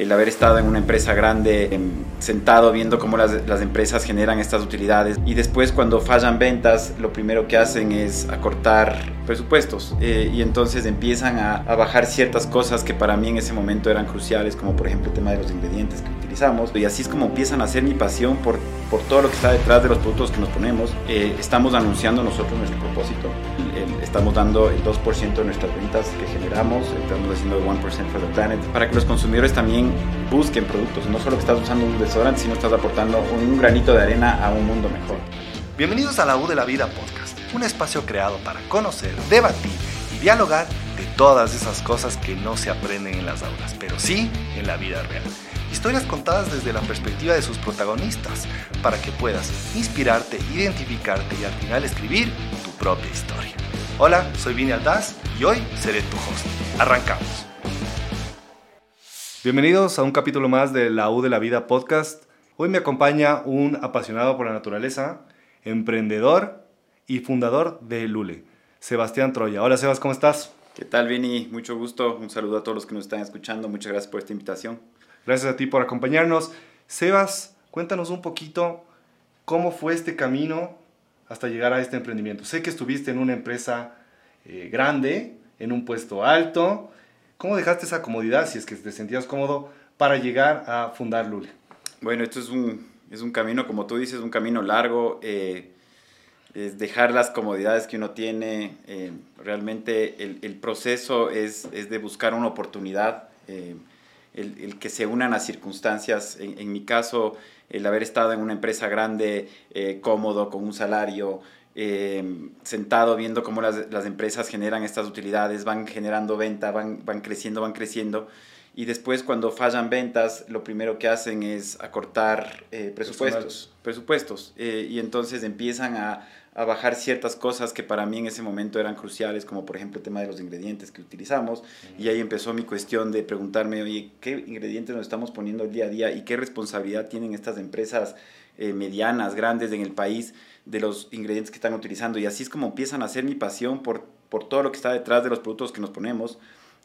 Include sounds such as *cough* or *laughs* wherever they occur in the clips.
el haber estado en una empresa grande, em, sentado viendo cómo las, las, empresas generan estas utilidades. Y después cuando fallan ventas, lo primero que hacen es acortar presupuestos eh, y entonces empiezan a, a, bajar ciertas cosas que para mí en ese momento eran cruciales, como por ejemplo el tema de los ingredientes que utilizamos. Y así es como empiezan a hacer mi pasión por, por todo lo que está detrás de los productos que nos ponemos. Eh, estamos anunciando nosotros nuestro propósito, el, estamos dando el 2% de nuestras ventas que generamos, estamos haciendo el 1% for the planet, para que los consumidores también busquen productos, no solo que estás usando un desodorante, sino estás aportando un granito de arena a un mundo mejor. Bienvenidos a la U de la Vida Podcast, un espacio creado para conocer, debatir y dialogar de todas esas cosas que no se aprenden en las aulas, pero sí en la vida real. Historias contadas desde la perspectiva de sus protagonistas, para que puedas inspirarte, identificarte y al final escribir tu propia historia. Hola, soy Vini Aldaz y hoy seré tu host. Arrancamos. Bienvenidos a un capítulo más de La U de la Vida podcast. Hoy me acompaña un apasionado por la naturaleza, emprendedor y fundador de Lule, Sebastián Troya. Hola Sebas, ¿cómo estás? ¿Qué tal, Vini? Mucho gusto. Un saludo a todos los que nos están escuchando. Muchas gracias por esta invitación. Gracias a ti por acompañarnos. Sebas, cuéntanos un poquito cómo fue este camino hasta llegar a este emprendimiento. Sé que estuviste en una empresa eh, grande, en un puesto alto. ¿Cómo dejaste esa comodidad, si es que te sentías cómodo, para llegar a fundar Lule? Bueno, esto es un, es un camino, como tú dices, un camino largo. Eh, es dejar las comodidades que uno tiene. Eh, realmente el, proceso es, es, de buscar una oportunidad. Eh, el, que se unan las circunstancias. En, mi caso, el haber estado en una empresa grande, cómodo, con un salario, eh, sentado viendo cómo las, las, empresas generan estas utilidades, van generando venta, van, van creciendo, van creciendo. Y después cuando fallan ventas, lo primero que hacen es acortar eh, presupuestos. presupuestos eh, y entonces empiezan a, a, bajar ciertas cosas que para mí en ese momento eran cruciales, como por ejemplo el tema de los ingredientes que utilizamos. Uh -huh. Y ahí empezó mi cuestión de preguntarme, oye, ¿qué ingredientes nos estamos poniendo el día a día y qué responsabilidad tienen estas empresas eh, medianas, grandes en el país? De los ingredientes que están utilizando y así es como empiezan a ser mi pasión por, por todo lo que está detrás de los productos que nos ponemos.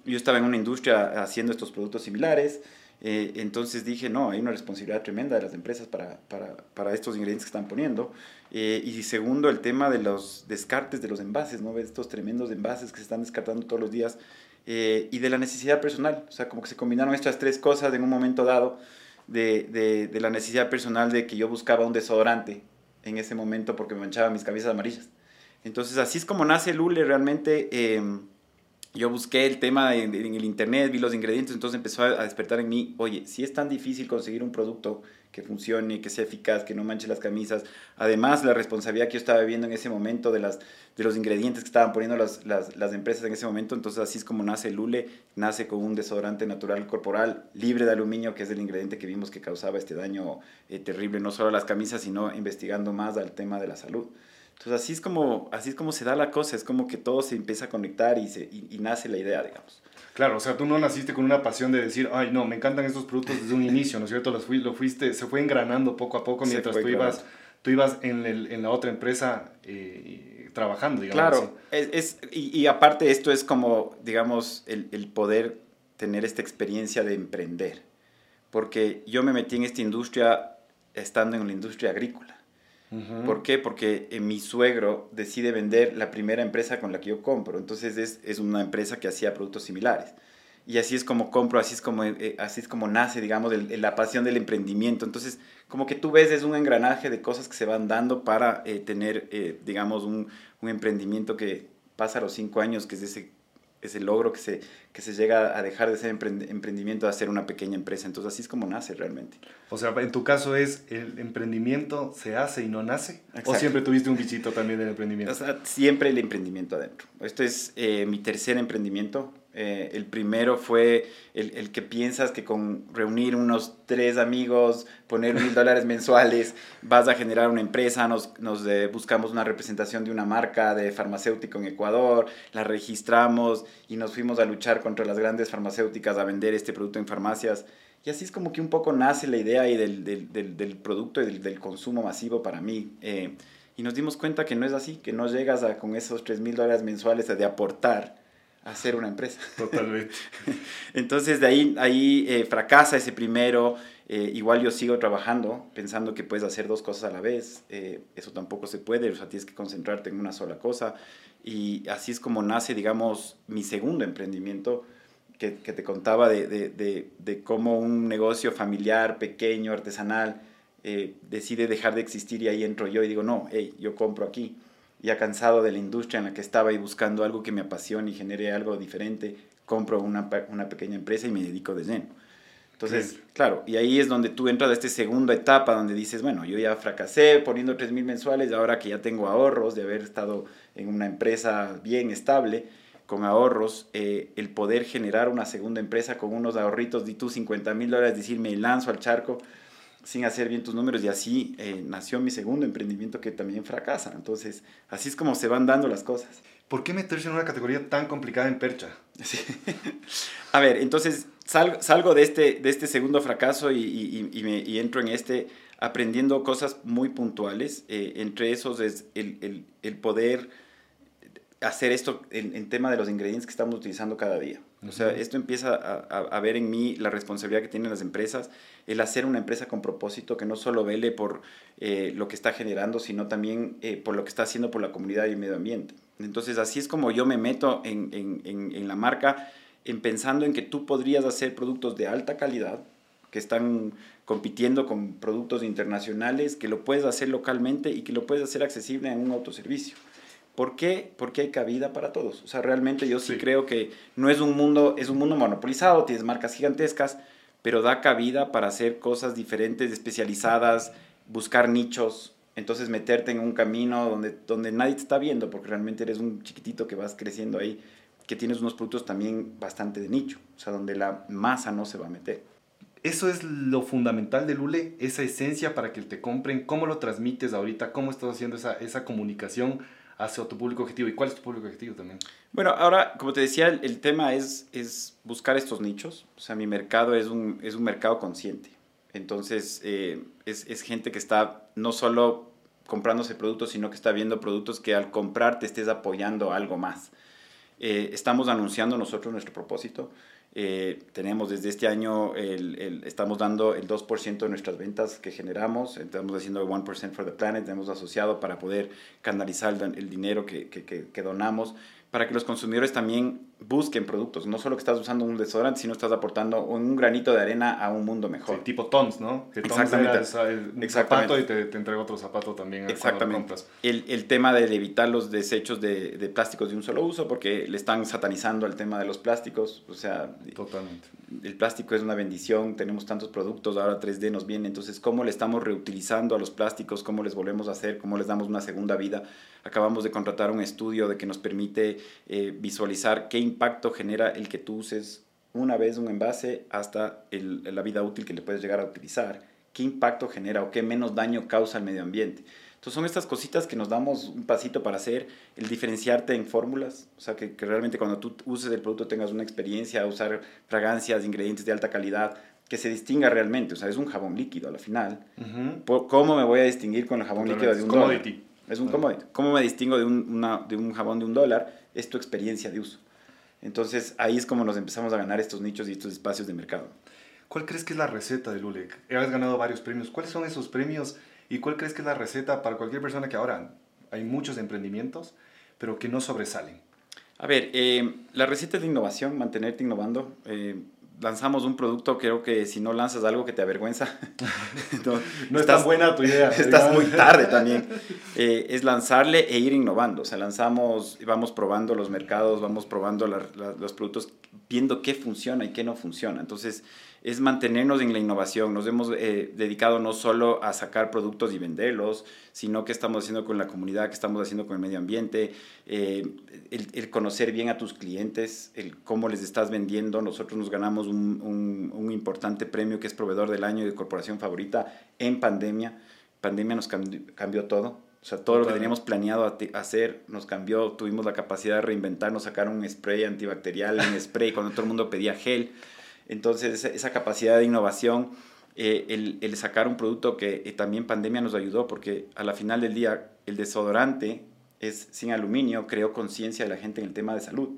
Yo estaba en una industria haciendo estos productos similares, eh, entonces dije, no, hay una responsabilidad tremenda de las empresas para, para, para estos ingredientes que están poniendo. Eh, y segundo, el tema de los descartes de los envases, ¿no? Estos tremendos envases que se están descartando todos los días. Eh, y de la necesidad personal, o sea, como que se combinaron estas tres cosas en un momento dado, de, de la necesidad personal de que yo buscaba un desodorante en ese momento porque me manchaba mis camisas amarillas. Entonces así es como nace Lule realmente. Eh, yo busqué el tema en, el internet, vi los ingredientes, entonces empezó a, a, despertar en mí, oye, si es tan difícil conseguir un producto que funcione, que sea eficaz, que no manche las camisas, además la responsabilidad que yo estaba viviendo en ese momento de, las, de los ingredientes que estaban poniendo las, las, las empresas en ese momento, entonces así es como nace Lule, nace con un desodorante natural corporal libre de aluminio, que es el ingrediente que vimos que causaba este daño eh, terrible, no solo a las camisas, sino investigando más al tema de la salud. Entonces así es como, así es como se da la cosa, es como que todo se empieza a conectar y, se, y, y, nace la idea, digamos. Claro, o sea, tú no naciste con una pasión de decir, ay, no, me encantan estos productos desde un *laughs* inicio, ¿no es cierto? Los fui, lo fuiste, se fue engranando poco a poco mientras tú ibas, tú ibas en, el, en la otra empresa eh, trabajando, digamos. Claro, es, es, y, y, aparte esto es como, digamos, el, el poder tener esta experiencia de emprender, porque yo me metí en esta industria estando en la industria agrícola. ¿Por qué? Porque eh, mi suegro decide vender la primera empresa con la que yo compro. Entonces es, es una empresa que hacía productos similares. Y así es como compro, así es como, eh, así es como nace, digamos, el, la pasión del emprendimiento. Entonces, como que tú ves, es un engranaje de cosas que se van dando para eh, tener, eh, digamos, un, un, emprendimiento que pasa los cinco años, que es ese, ese logro que se, que se llega a dejar de ser emprendimiento a ser una pequeña empresa. Entonces, así es como nace realmente. O sea, en tu caso es, ¿el emprendimiento se hace y no nace? Exacto. ¿O siempre tuviste un bichito también del emprendimiento? O sea, siempre el emprendimiento adentro. Esto es eh, mi tercer emprendimiento. Eh, el primero fue el, el, que piensas que con reunir unos tres amigos, poner mil *laughs* dólares mensuales, vas a generar una empresa. Nos, nos eh, buscamos una representación de una marca de farmacéutico en Ecuador, la registramos y nos fuimos a luchar contra las grandes farmacéuticas a vender este producto en farmacias. Y así es como que un poco nace la idea y del, del, del, del producto y del, del, consumo masivo para mí. Eh, y nos dimos cuenta que no es así, que no llegas a, con esos tres mil dólares mensuales a de aportar hacer una empresa. Totalmente. *laughs* Entonces de ahí, ahí eh, fracasa ese primero, eh, igual yo sigo trabajando pensando que puedes hacer dos cosas a la vez, eh, eso tampoco se puede, o sea, tienes que concentrarte en una sola cosa y así es como nace, digamos, mi segundo emprendimiento que, que te contaba de, de, de, de, cómo un negocio familiar, pequeño, artesanal, decide dejar de existir y ahí entro yo y digo, no, hey, yo compro aquí ya cansado de la industria en la que estaba y buscando algo que me apasione y genere algo diferente, compro una, una pequeña empresa y me dedico de lleno. Entonces, claro, y ahí es donde tú entras a esta segunda etapa donde dices, bueno, yo ya fracasé poniendo 3 mil mensuales, ahora que ya tengo ahorros de haber estado en una empresa bien estable, con ahorros, eh, el poder generar una segunda empresa con unos ahorritos de tú 50 mil dólares, decir, me lanzo al charco, sin hacer bien tus números y así eh, nació mi segundo emprendimiento que también fracasa. Entonces, así es como se van dando las cosas. ¿Por qué meterse en una categoría tan complicada en percha? *laughs* A ver, entonces salgo, salgo de, este, de este segundo fracaso y, y, y, me, y entro en este aprendiendo cosas muy puntuales. Eh, entre esos es el, el, el poder hacer esto en, en, tema de los ingredientes que estamos utilizando cada día. O sea, esto empieza a, a, ver en mí la responsabilidad que tienen las empresas, el hacer una empresa con propósito que no solo vele por eh, lo que está generando, sino también eh, por lo que está haciendo por la comunidad y el medio ambiente. Entonces, así es como yo me meto en, en, en la marca, en pensando en que tú podrías hacer productos de alta calidad, que están compitiendo con productos internacionales, que lo puedes hacer localmente y que lo puedes hacer accesible en un autoservicio. ¿Por qué? Porque hay cabida para todos. O sea, realmente yo sí, sí, creo que no es un mundo, es un mundo monopolizado, tienes marcas gigantescas, pero da cabida para hacer cosas diferentes, especializadas, buscar nichos, entonces meterte en un camino donde, donde nadie te está viendo, porque realmente eres un chiquitito que vas creciendo ahí, que tienes unos productos también bastante de nicho, o sea, donde la masa no se va a meter. Eso es lo fundamental de Lule, esa esencia para que te compren, cómo lo transmites ahorita, cómo estás haciendo esa, esa comunicación hacia tu público objetivo. ¿Y cuál es tu público objetivo también? Bueno, ahora, como te decía, el, tema es, es buscar estos nichos. O sea, mi mercado es un, es un mercado consciente. Entonces, eh, es, es, gente que está no solo comprándose productos, sino que está viendo productos que al comprar te estés apoyando algo más. Eh, estamos anunciando nosotros nuestro propósito. Eh, tenemos desde este año, el, el, estamos dando el 2% de nuestras ventas que generamos, estamos haciendo el 1% for the planet, hemos asociado para poder canalizar el, el dinero que, que, que, donamos, para que los consumidores también busquen productos, no solo que estás usando un desodorante, sino estás aportando un granito de arena a un mundo mejor. Sí, tipo Tons, ¿no? Que Exactamente. Era el, un Exactamente. zapato y te, te entrega otro zapato también. Exactamente. El, el, tema de evitar los desechos de, de, plásticos de un solo uso, porque le están satanizando el tema de los plásticos, o sea... Totalmente. El plástico es una bendición, tenemos tantos productos, ahora 3D nos viene, entonces cómo le estamos reutilizando a los plásticos, cómo les volvemos a hacer, cómo les damos una segunda vida. Acabamos de contratar un estudio de que nos permite eh, visualizar qué impacto genera el que tú uses una vez un envase hasta el, la vida útil que le puedes llegar a utilizar, qué impacto genera o qué menos daño causa al medio ambiente. Entonces son estas cositas que nos damos un pasito para hacer, el diferenciarte en fórmulas, o sea, que, que realmente cuando tú uses el producto tengas una experiencia, usar fragancias, ingredientes de alta calidad, que se distinga realmente, o sea, es un jabón líquido a la final. Uh -huh. ¿Cómo me voy a distinguir con el jabón líquido de un commodity. dólar? Es un commodity. ¿Cómo me distingo de un, una, de un jabón de un dólar? Es tu experiencia de uso. Entonces ahí es como nos empezamos a ganar estos nichos y estos espacios de mercado. ¿Cuál crees que es la receta de Lulek? Has ganado varios premios. ¿Cuáles son esos premios y cuál crees que es la receta para cualquier persona que ahora hay muchos emprendimientos, pero que no sobresalen? A ver, eh, la receta es de innovación, mantenerte innovando. Eh, lanzamos un producto, creo que si no lanzas algo que te avergüenza, *laughs* no, no estás, es tan buena tu idea. *laughs* Estás muy tarde también. Eh, es lanzarle e ir innovando. O sea, lanzamos, vamos probando los mercados, vamos probando la, la, los productos, viendo qué funciona y qué no funciona. Entonces, es mantenernos en la innovación. Nos hemos eh, dedicado no solo a sacar productos y venderlos, sino que estamos haciendo con la comunidad, que estamos haciendo con el medio ambiente, eh, el, el, conocer bien a tus clientes, el cómo les estás vendiendo. Nosotros nos ganamos un, un, un importante premio que es proveedor del año de corporación favorita en pandemia. Pandemia nos cambió, cambió todo. O sea, todo lo que teníamos planeado hacer nos cambió. Tuvimos la capacidad de reinventarnos, sacar un spray antibacterial, un spray cuando todo el mundo pedía gel. Entonces, esa capacidad de innovación, eh, el, el, sacar un producto que eh, también pandemia nos ayudó, porque a la final del día el desodorante es sin aluminio, creó conciencia de la gente en el tema de salud.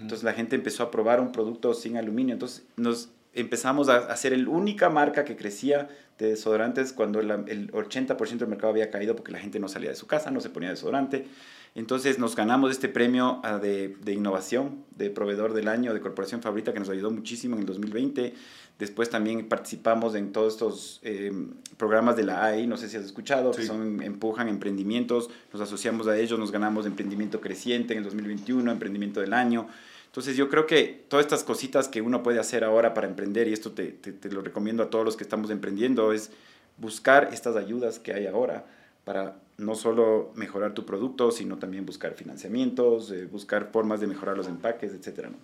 Entonces la gente empezó a probar un producto sin aluminio. Entonces nos empezamos a, a ser la única marca que crecía de desodorantes cuando el 80% del mercado había caído porque la gente no salía de su casa, no se ponía desodorante. Entonces nos ganamos este premio ah, de, de, innovación de proveedor del año de Corporación Fabrita que nos ayudó muchísimo en el 2020. Después también participamos en todos estos em, programas de la AI, no sé si has escuchado, que son empujan emprendimientos, nos asociamos a ellos, nos ganamos emprendimiento creciente en el 2021, emprendimiento del año. Entonces yo creo que todas estas cositas que uno puede hacer ahora para emprender, y esto te, te, te lo recomiendo a todos los que estamos emprendiendo, es buscar estas ayudas que hay ahora para no solo mejorar tu producto, sino también buscar financiamientos, eh, buscar formas de mejorar los empaques, etc. ¿no?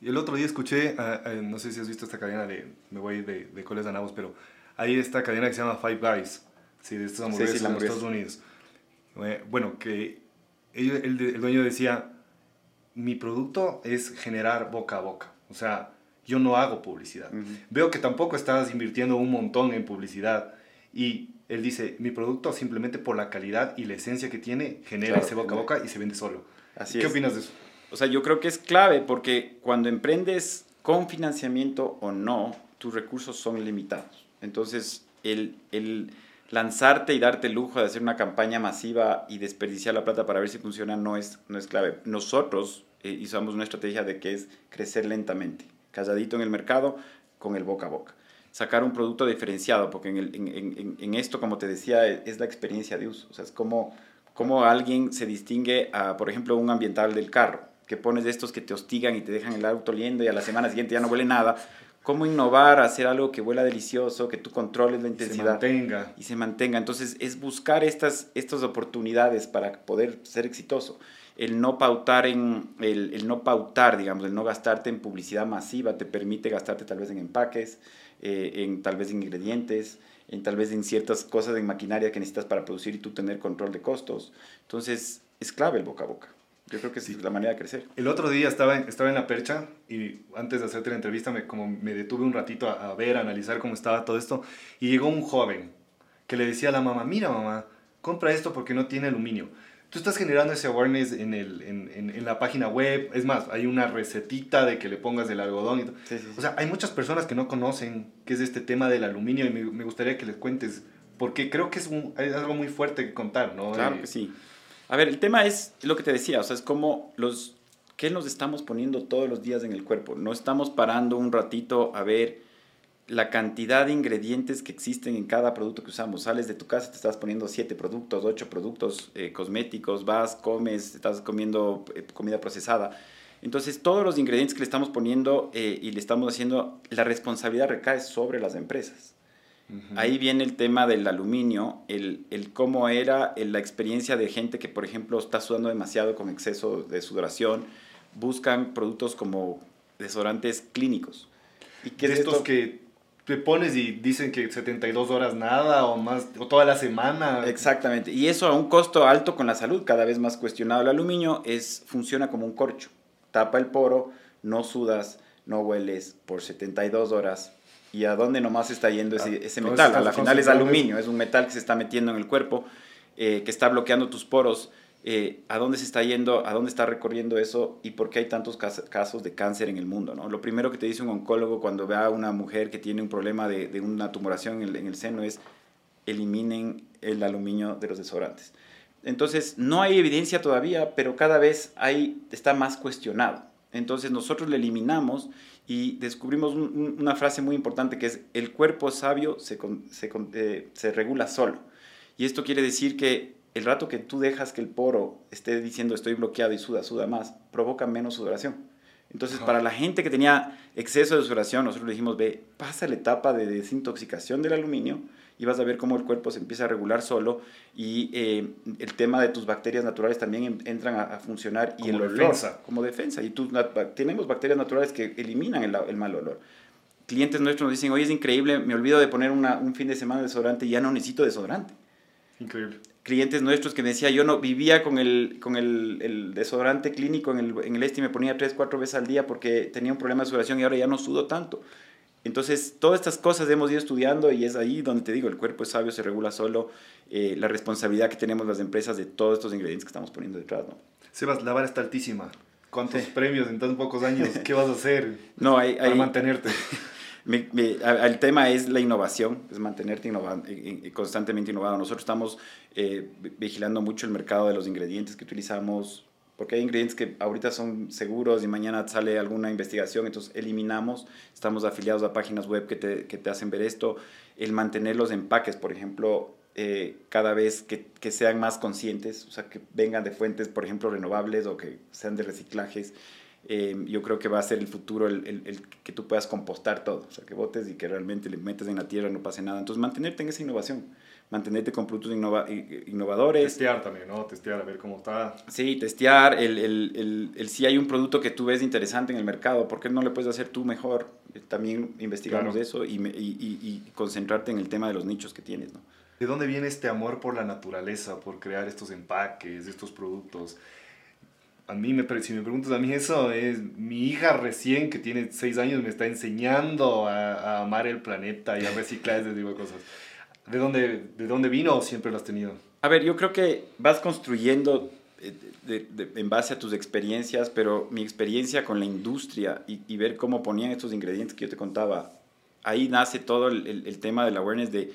Y el otro día escuché, uh, no sé si has visto esta cadena de, me voy de, de Coles de Navos, pero hay esta cadena que se llama Five Guys, sí, de estas hamburguesas sí, sí, en Estados Unidos. Bueno, que el, el, el dueño decía, mi producto es generar boca a boca. O sea, yo no hago publicidad. Uh -huh. Veo que tampoco estás invirtiendo un montón en publicidad. Y él dice, mi producto simplemente por la calidad y la esencia que tiene, genera claro, ese boca a boca y se vende solo. Así ¿Qué es. opinas de eso? O sea, yo creo que es clave porque cuando emprendes con financiamiento o no, tus recursos son limitados. Entonces, el, el lanzarte y darte el lujo de hacer una campaña masiva y desperdiciar la plata para ver si funciona no es, no es clave. Nosotros eh, usamos una estrategia de que es crecer lentamente, calladito en el mercado, con el boca a boca. Sacar un producto diferenciado, porque en, el, en, en, en esto, como te decía, es la experiencia de uso. O sea, es como, como alguien se distingue a, por ejemplo, un ambiental del carro, que pones de estos que te hostigan y te dejan el auto oliendo y a la semana siguiente ya no huele nada cómo innovar, hacer algo que huela delicioso, que tú controles la intensidad. Se mantenga. Y se mantenga. Entonces, es buscar estas, estas oportunidades para poder ser exitoso. El no pautar en, el, el, no pautar, digamos, el no gastarte en publicidad masiva te permite gastarte tal vez en empaques, eh, en tal vez en ingredientes, en tal vez en ciertas cosas de maquinaria que necesitas para producir y tú tener control de costos. Entonces, es clave el boca a boca. Yo creo que sí, es la manera de crecer. El otro día estaba en, estaba en la percha y antes de hacerte la entrevista me, como me detuve un ratito a, a ver, a analizar cómo estaba todo esto y llegó un joven que le decía a la mamá, mira mamá, compra esto porque no tiene aluminio. Tú estás generando ese awareness en, el, en, en, en, la página web. Es más, hay una recetita de que le pongas el algodón. Y todo. Sí, sí, sí. O sea, hay muchas personas que no conocen qué es este tema del aluminio y me, me gustaría que les cuentes, porque creo que es, un, es algo muy fuerte que contar, ¿no? Claro eh, que sí. A ver, el tema es lo que te decía, o sea, es como los, ¿qué nos estamos poniendo todos los días en el cuerpo? No estamos parando un ratito a ver la cantidad de ingredientes que existen en cada producto que usamos. Sales de tu casa, te estás poniendo siete productos, ocho productos eh, cosméticos, vas, comes, estás comiendo eh, comida procesada. Entonces, todos los ingredientes que le estamos poniendo eh, y le estamos haciendo, la responsabilidad recae sobre las empresas. Ahí viene el tema del aluminio, el, el cómo era el, la experiencia de gente que, por ejemplo, está sudando demasiado con exceso de sudoración, buscan productos como desodorantes clínicos. ¿Y qué de es estos esto? que te pones y dicen que 72 horas nada o más, o toda la semana. Exactamente, y eso a un costo alto con la salud, cada vez más cuestionado el aluminio, es, funciona como un corcho, tapa el poro, no sudas, no hueles por 72 horas, y a dónde nomás está yendo ese, ah, ese metal. A la final es aluminio, es un metal que se está metiendo en el cuerpo, eh, que está bloqueando tus poros. Eh, ¿A dónde se está yendo? ¿A dónde está recorriendo eso? ¿Y por qué hay tantos casos de cáncer en el mundo? ¿no? Lo primero que te dice un oncólogo cuando ve a una mujer que tiene un problema de, una tumoración en el, en el seno es eliminen el aluminio de los desodorantes. Entonces, no hay evidencia todavía, pero cada vez hay, está más cuestionado. Entonces, nosotros le eliminamos y descubrimos un, una frase muy importante que es el cuerpo sabio se, eh, se, regula solo. Y esto quiere decir que el rato que tú dejas que el poro esté diciendo estoy bloqueado y suda, suda más, provoca menos sudoración. Entonces, Ajá. para la gente que tenía exceso de sudoración, nosotros le dijimos, ve, pasa la etapa de desintoxicación del aluminio y vas a ver cómo el cuerpo se empieza a regular solo y eh, el tema de tus bacterias naturales también entran a, a funcionar como y el olor defensa. como defensa y tú, tenemos bacterias naturales que eliminan el, el, mal olor clientes nuestros nos dicen oye es increíble me olvido de poner una, un fin de semana de desodorante y ya no necesito desodorante increíble clientes nuestros que me decía yo no vivía con el, con el, el desodorante clínico en el, en el este y me ponía tres, cuatro veces al día porque tenía un problema de sudoración y ahora ya no sudo tanto. Entonces, todas estas cosas hemos ido estudiando y es ahí donde te digo, el cuerpo es sabio, se regula solo, eh, la responsabilidad que tenemos las empresas de todos estos ingredientes que estamos poniendo detrás, ¿no? Sebas, la vara está altísima. ¿Cuántos premios en tan pocos años? ¿Qué vas a hacer no, hay, para mantenerte? *laughs* el tema es la innovación, es mantenerte constantemente innovado. Nosotros estamos eh, vigilando mucho el mercado de los ingredientes que utilizamos, porque hay ingredientes que ahorita son seguros y mañana sale alguna investigación, entonces eliminamos, estamos afiliados a páginas web que te, que te hacen ver esto, el mantener los empaques, por ejemplo, eh, cada vez que, que, sean más conscientes, o sea, que vengan de fuentes, por ejemplo, renovables o que sean de reciclajes. Eh, yo creo que va a ser el futuro el, el, que tú puedas compostar todo, o sea, que botes y que realmente le metes en la tierra y no pase nada. Entonces, mantenerte en esa innovación, mantenerte con productos innovadores. Testear también, ¿no? Testear, a ver cómo está. Sí, testear, el, el, el, si hay un producto que tú ves interesante en el mercado, ¿por qué no le puedes hacer tú mejor? También investigamos eso y, y, y concentrarte en el tema de los nichos que tienes, ¿no? ¿De dónde viene este amor por la naturaleza, por crear estos empaques, estos productos? A mí, me, si me preguntas a mí eso, es mi hija recién, que tiene seis años, me está enseñando a, amar el planeta y a reciclar ese tipo de cosas. ¿De dónde, ¿De dónde vino o siempre lo has tenido? A ver, yo creo que vas construyendo eh, en base a tus experiencias, pero mi experiencia con la industria y, y, ver cómo ponían estos ingredientes que yo te contaba, ahí nace todo el, el, el tema del awareness de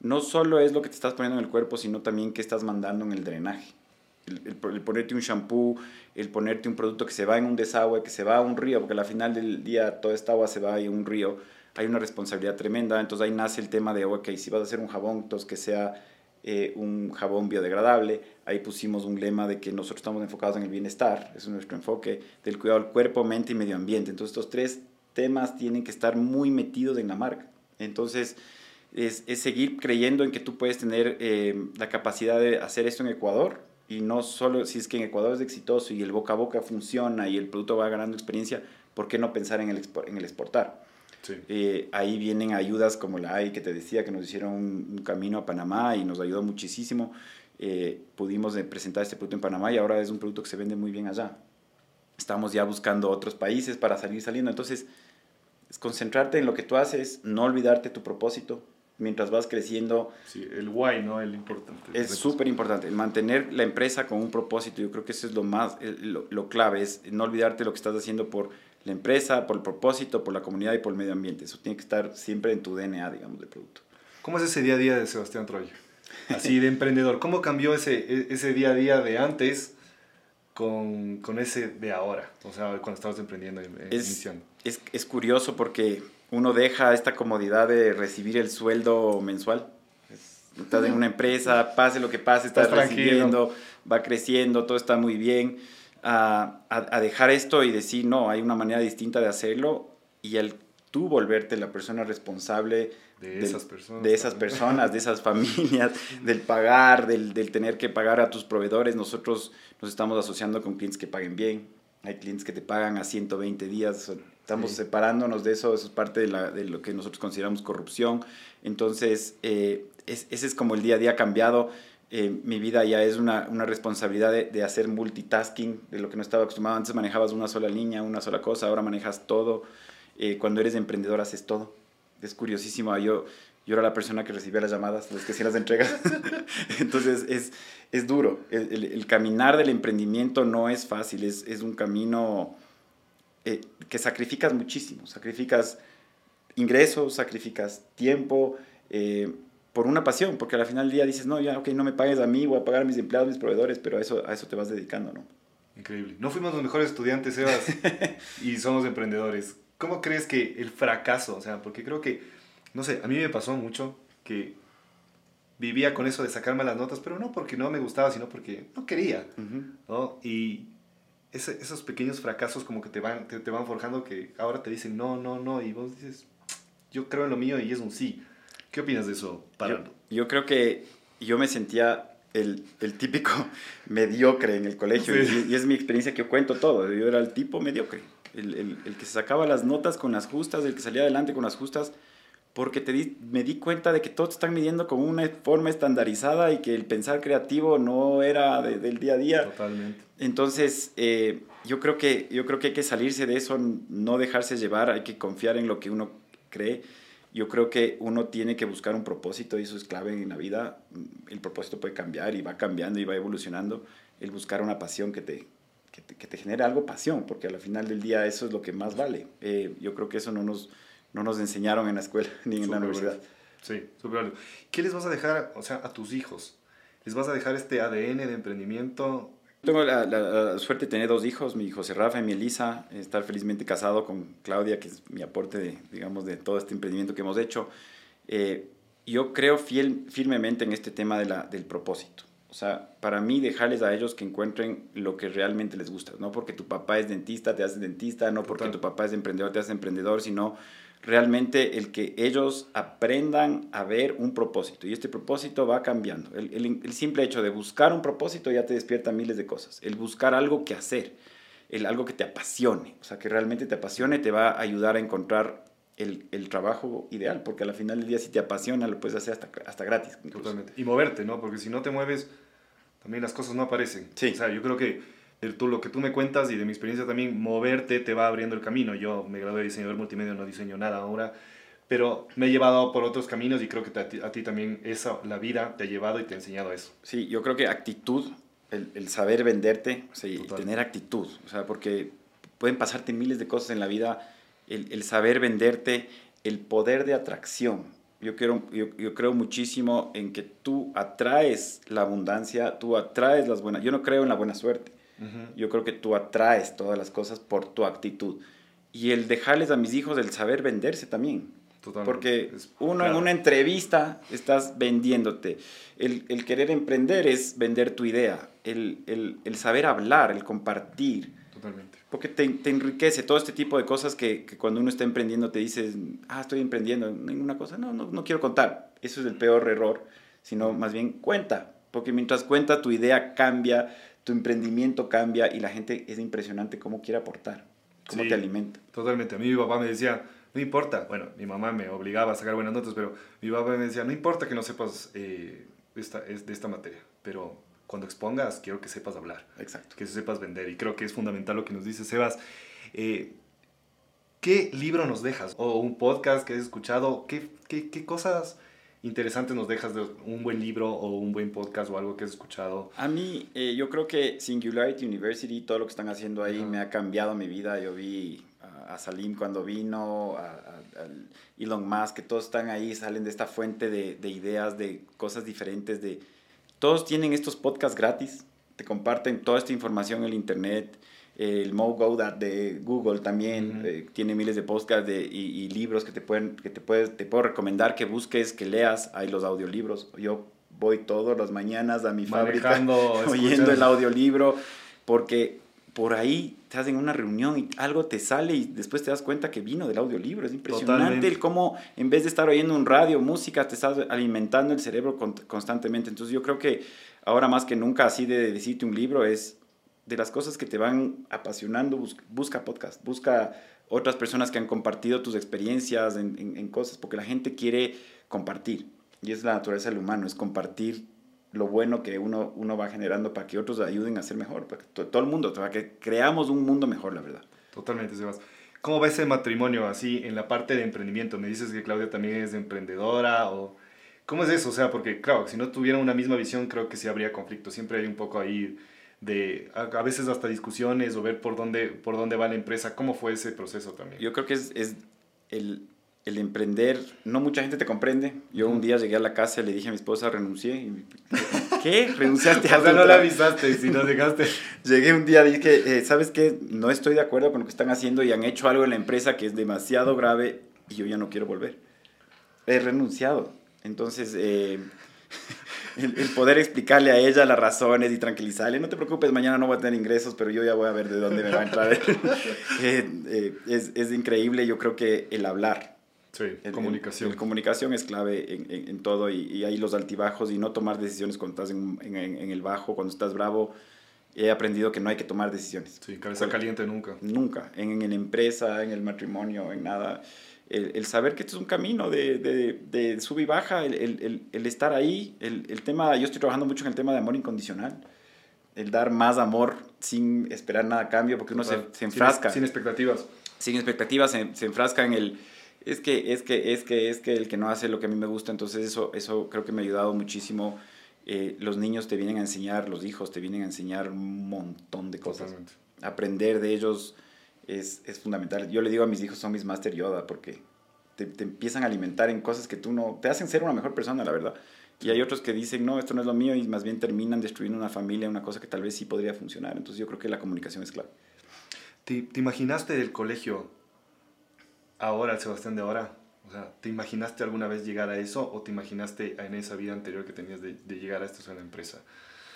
no solo es lo que te estás poniendo en el cuerpo, sino también qué estás mandando en el drenaje. El, ponerte un shampoo, el ponerte un producto que se va en un desagüe, que se va a un río, porque al final del día toda esta agua se va en un río, hay una responsabilidad tremenda, entonces ahí nace el tema de, ok, si vas a hacer un jabón, entonces que sea eh, un jabón biodegradable, ahí pusimos un lema de que nosotros estamos enfocados en el bienestar, es nuestro enfoque, del cuidado del cuerpo, mente y medio ambiente, entonces estos tres temas tienen que estar muy metidos en la marca, entonces es, es, seguir creyendo en que tú puedes tener eh, la capacidad de hacer esto en Ecuador y no solo si es que en Ecuador es exitoso y el boca a boca funciona y el producto va ganando experiencia, ¿por qué no pensar en el, en el exportar? Eh, ahí vienen ayudas como la AI que te decía, que nos hicieron un, camino a Panamá y nos ayudó muchísimo. Eh, pudimos presentar este producto en Panamá y ahora es un producto que se vende muy bien allá. Estamos ya buscando otros países para salir saliendo. Entonces, es concentrarte en lo que tú haces, no olvidarte tu propósito, mientras vas creciendo. Sí, el why, ¿no? El importante. Es súper importante, mantener la empresa con un propósito, yo creo que eso es lo más, lo, clave, es no olvidarte lo que estás haciendo por la empresa, por el propósito, por la comunidad y por el medio ambiente. Eso tiene que estar siempre en tu DNA, digamos, de producto. ¿Cómo es ese día a día de Sebastián Troya? Así de emprendedor. ¿Cómo cambió ese, e, ese día a día de antes con, con ese de ahora? O sea, cuando estabas emprendiendo, iniciando. Es, es curioso porque uno deja esta comodidad de recibir el sueldo mensual. Estás en una empresa, pase lo que pase, estás, recibiendo, va creciendo, todo está muy bien. A, a, dejar esto y decir, no, hay una manera distinta de hacerlo y al tú volverte la persona responsable de esas personas, de esas, personas, de esas *laughs* familias, del pagar, del, del, tener que pagar a tus proveedores. Nosotros nos estamos asociando con clientes que paguen bien. Hay clientes que te pagan a 120 días, Estamos separándonos de eso, eso es parte de, la, de, lo que nosotros consideramos corrupción. Entonces, eh, ese es como el día a día cambiado. Eh, mi vida ya es una, una responsabilidad de, de, hacer multitasking, de lo que no estaba acostumbrado. Antes manejabas una sola línea, una sola cosa, ahora manejas todo. Eh, cuando eres emprendedor haces todo. Es curiosísimo. Yo, yo era la persona que recibía las llamadas, los que hacían las entregas. *laughs* Entonces es, es duro. El, el, el, caminar del emprendimiento no es fácil, es, es un camino eh, que sacrificas muchísimo, sacrificas ingresos, sacrificas tiempo eh, por una pasión, porque al final del día dices, no, ya, ok, no me pagues a mí, voy a pagar a mis empleados, mis proveedores, pero a eso, a eso te vas dedicando, ¿no? Increíble. No fuimos los mejores estudiantes, Sebas, *laughs* y somos emprendedores. ¿Cómo crees que el fracaso, o sea, porque creo que, no sé, a mí me pasó mucho que vivía con eso de sacarme las notas, pero no porque no me gustaba, sino porque no quería, ¿no? Y esos pequeños fracasos como que te van, te, van forjando que ahora te dicen no, no, no, y vos dices, yo creo en lo mío y es un sí. ¿Qué opinas de eso, Yo, yo creo que yo me sentía el, el típico *laughs* mediocre en el colegio y, es mi experiencia que yo cuento todo. Yo era el tipo mediocre, el, el, el, que se sacaba las notas con las justas, el que salía adelante con las justas porque te di, me di cuenta de que todos están midiendo con una forma estandarizada y que el pensar creativo no era del día a día. Totalmente. Entonces, eh, yo, creo que, yo creo que hay que salirse de eso, no dejarse llevar, hay que confiar en lo que uno cree. Yo creo que uno tiene que buscar un propósito y eso es clave en la vida. El propósito puede cambiar y va cambiando y va evolucionando. El buscar una pasión que te, que te, que te genere algo pasión, porque al final del día eso es lo que más vale. Eh, yo creo que eso no nos, no nos enseñaron en la escuela *laughs* ni en la universidad. Sí, súper ¿Qué les vas a dejar, o sea, a tus hijos? ¿Les vas a dejar este ADN de emprendimiento? Tengo la, suerte de tener dos hijos, mi José Rafa y mi Elisa, estar felizmente casado con Claudia, que es mi aporte, de, digamos, de todo este emprendimiento que hemos hecho. Eh, yo creo fiel, firmemente en este tema de la, del propósito. O sea, para mí dejarles a ellos que encuentren lo que realmente les gusta. No porque tu papá es dentista, te haces dentista, no porque tu papá es emprendedor, te haces emprendedor, sino realmente el que ellos aprendan a ver un propósito. Y este propósito va cambiando. El, el, simple hecho de buscar un propósito ya te despierta miles de cosas. El buscar algo que hacer, el, algo que te apasione, o sea, que realmente te apasione, te va a ayudar a encontrar el, el trabajo ideal, porque al final del día si te apasiona lo puedes hacer hasta, hasta gratis. Totalmente. Y moverte, ¿no? Porque si no te mueves, también las cosas no aparecen. Sí. O sea, yo creo que tú, lo que tú me cuentas y de mi experiencia también, moverte te va abriendo el camino. Yo me gradué de diseñador multimedia, no diseño nada ahora, pero me he llevado por otros caminos y creo que a ti, también esa, la vida te ha llevado y te ha enseñado eso. Sí, yo creo que actitud, el, el saber venderte, o sea, y tener actitud, o sea, porque pueden pasarte miles de cosas en la vida, el, el saber venderte, el poder de atracción. Yo, quiero, yo, yo, creo muchísimo en que tú atraes la abundancia, tú atraes las buenas. Yo no creo en la buena suerte. Yo creo que tú atraes todas las cosas por tu actitud. Y el dejarles a mis hijos el saber venderse también. Porque uno en una entrevista estás vendiéndote. El, el, querer emprender es vender tu idea. El, el, el saber hablar, el compartir. Totalmente. Porque te, te, enriquece todo este tipo de cosas que, que, cuando uno está emprendiendo te dices, ah, estoy emprendiendo, ninguna cosa, no, no, no quiero contar. Eso es el peor error, sino más bien cuenta. Porque mientras cuenta tu idea cambia, tu emprendimiento cambia y la gente es impresionante cómo quiere aportar, cómo te alimenta. Totalmente. A mí mi papá me decía, no importa, bueno, mi mamá me obligaba a sacar buenas notas, pero mi papá me decía, no importa que no sepas eh, esta, es de esta materia, pero cuando expongas quiero que sepas hablar. Exacto. Que sepas vender. Y creo que es fundamental lo que nos dice Sebas. Eh, ¿Qué libro nos dejas? ¿O un podcast que has escuchado? ¿Qué, qué, qué cosas interesante nos dejas de un buen libro o un buen podcast o algo que has escuchado? A mí, eh, yo creo que Singularity University, todo lo que están haciendo ahí me ha cambiado mi vida. Yo vi a, Salim cuando vino, a, a, Elon Musk, que todos están ahí, salen de esta fuente de, de ideas, de cosas diferentes, de... Todos tienen estos podcasts gratis, te comparten toda esta información en el internet el Mo de Google también eh, tiene miles de podcasts de, y, libros que te pueden que te puedes te puedo recomendar que busques que leas. Hay los audiolibros. Yo voy todas las mañanas a mi fábrica *laughs* oyendo el audiolibro porque por ahí te hacen una reunión y algo te sale y después te das cuenta que vino del audiolibro. Es impresionante el cómo en vez de estar oyendo un radio, música, te estás alimentando el cerebro constantemente. Entonces yo creo que ahora más que nunca así de decirte un libro es de las cosas que te van apasionando, busca, podcast, busca otras personas que han compartido tus experiencias en, cosas, porque la gente quiere compartir. Y es la naturaleza del humano, es compartir lo bueno que uno, uno va generando para que otros ayuden a ser mejor, para que todo el mundo, para que creamos un mundo mejor, la verdad. Totalmente, Sebas. ¿Cómo va ese matrimonio así en la parte de emprendimiento? Me dices que Claudia también es emprendedora o... ¿Cómo es eso? O sea, porque claro, si no tuvieran una misma visión creo que sí habría conflicto. Siempre hay un poco ahí de a, veces hasta discusiones o ver por dónde, por dónde va la empresa. ¿Cómo fue ese proceso también? Yo creo que es, es el, el, emprender, no mucha gente te comprende. Yo un día llegué a la casa y le dije a mi esposa, renuncié. Y, *laughs* ¿Qué? ¿Renunciaste *laughs* a O sea, no la avisaste, si no dejaste. *laughs* Llegué un día y dije, eh, ¿sabes qué? No estoy de acuerdo con lo que están haciendo y han hecho algo en la empresa que es demasiado grave y yo ya no quiero volver. He renunciado. Entonces, eh, el, poder explicarle a ella las razones y tranquilizarle, no te preocupes, mañana no voy a tener ingresos, pero yo ya voy a ver de dónde me va a entrar. *laughs* Eh, eh, es, es, increíble, yo creo que el hablar. Sí, comunicación. El, comunicación es clave en, en, todo y, y, hay los altibajos y no tomar decisiones cuando estás en, en, el bajo, cuando estás bravo. He aprendido que no hay que tomar decisiones. Sí, cabeza caliente nunca. Nunca, en, en la empresa, en el matrimonio, en nada el, saber que esto es un camino de, de, de sub y baja, el, el, el estar ahí, el, tema, yo estoy trabajando mucho en el tema de amor incondicional, el dar más amor sin esperar nada a cambio, porque uno se, se, enfrasca. Sin, expectativas. Sin expectativas, se, se, enfrasca en el, es que, es que, es que, es que el que no hace lo que a mí me gusta, entonces eso, eso creo que me ha ayudado muchísimo. Eh, los niños te vienen a enseñar, los hijos te vienen a enseñar un montón de cosas. aprender de ellos es, es, fundamental. Yo le digo a mis hijos, son mis Master Yoda, porque te, te, empiezan a alimentar en cosas que tú no, te hacen ser una mejor persona, la verdad. Y hay otros que dicen, no, esto no es lo mío, y más bien terminan destruyendo una familia, una cosa que tal vez sí podría funcionar. Entonces yo creo que la comunicación es clave. ¿Te, te imaginaste el colegio ahora, el Sebastián de ahora? O sea, ¿te imaginaste alguna vez llegar a eso o te imaginaste en esa vida anterior que tenías de, de llegar a esto en la empresa?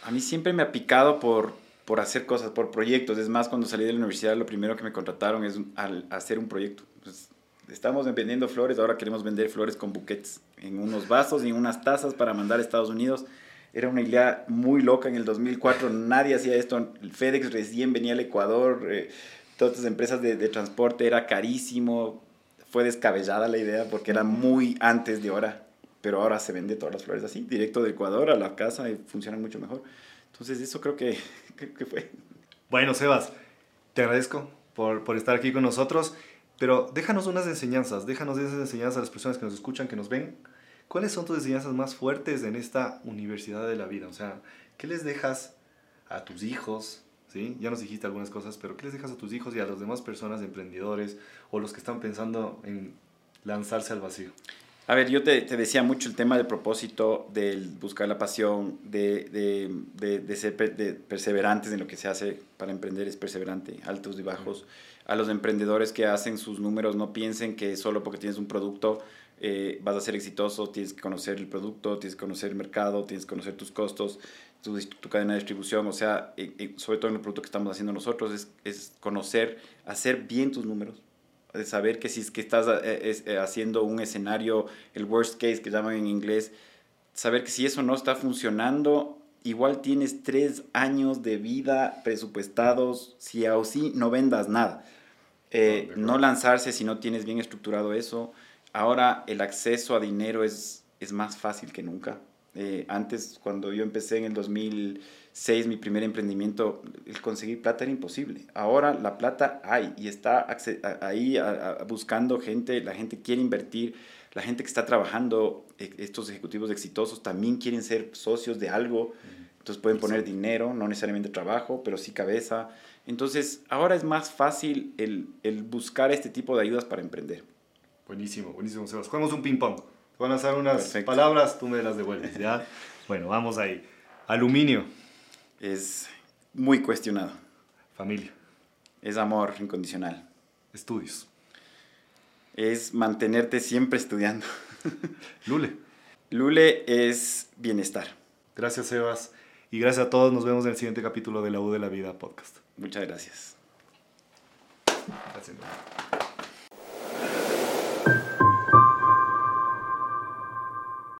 A mí siempre me ha picado por, por hacer cosas, por proyectos. Es más, cuando salí de la universidad, lo primero que me contrataron es al hacer un proyecto. Pues, estamos vendiendo flores, ahora queremos vender flores con buquetes en unos vasos y en unas tazas para mandar a Estados Unidos. Era una idea muy loca en el 2004, nadie hacía esto. El FedEx recién venía al Ecuador, eh, todas las empresas de, de transporte era carísimo. Fue descabellada la idea porque era muy antes de ahora, pero ahora se vende todas las flores así, directo de Ecuador a la casa y funciona mucho mejor. Entonces eso creo que, *laughs* que, fue. Bueno, Sebas, te agradezco por, por estar aquí con nosotros. Pero déjanos unas enseñanzas, déjanos esas enseñanzas a las personas que nos escuchan, que nos ven. ¿Cuáles son tus enseñanzas más fuertes en esta universidad de la vida? O sea, ¿qué les dejas a tus hijos? ¿Sí? Ya nos dijiste algunas cosas, pero ¿qué les dejas a tus hijos y a las demás personas, emprendedores o los que están pensando en lanzarse al vacío? A ver, yo te, te decía mucho el tema del propósito, del buscar la pasión, de, de, de, de ser perseverantes en lo que se hace para emprender, es perseverante, altos y bajos. A los emprendedores que hacen sus números, no piensen que solo porque tienes un producto eh, vas a ser exitoso, tienes que conocer el producto, tienes que conocer el mercado, tienes que conocer tus costos, tu, tu cadena de distribución, o sea, eh, eh, sobre todo en el producto que estamos haciendo nosotros, es, es conocer, hacer bien tus números, de saber que si es que estás es, haciendo un escenario, el worst case que llaman en inglés, saber que si eso no está funcionando, igual tienes tres años de vida presupuestados, si o sí no vendas nada. Eh, no, no lanzarse si no tienes bien estructurado eso. Ahora el acceso a dinero es, es más fácil que nunca. Eh, antes, cuando yo empecé en el 2006, mi primer emprendimiento, el conseguir plata era imposible. Ahora la plata hay y está ahí a, a, buscando gente, la gente quiere invertir, la gente que está trabajando, estos ejecutivos exitosos también quieren ser socios de algo, entonces pueden poner dinero, no necesariamente trabajo, pero sí cabeza. Entonces ahora es más fácil el, el buscar este tipo de ayudas para emprender. Buenísimo, buenísimo, Sebas. Jugamos un ping-pong. Te van a hacer unas Perfecto. palabras, tú me las devuelves, ¿ya? *laughs* bueno, vamos ahí. Aluminio. Es muy cuestionado. Familia. Es amor incondicional. Estudios. Es mantenerte siempre estudiando. *laughs* Lule. Lule es bienestar. Gracias, Sebas. Y gracias a todos. Nos vemos en el siguiente capítulo de La U de la Vida podcast. Muchas gracias. Gracias.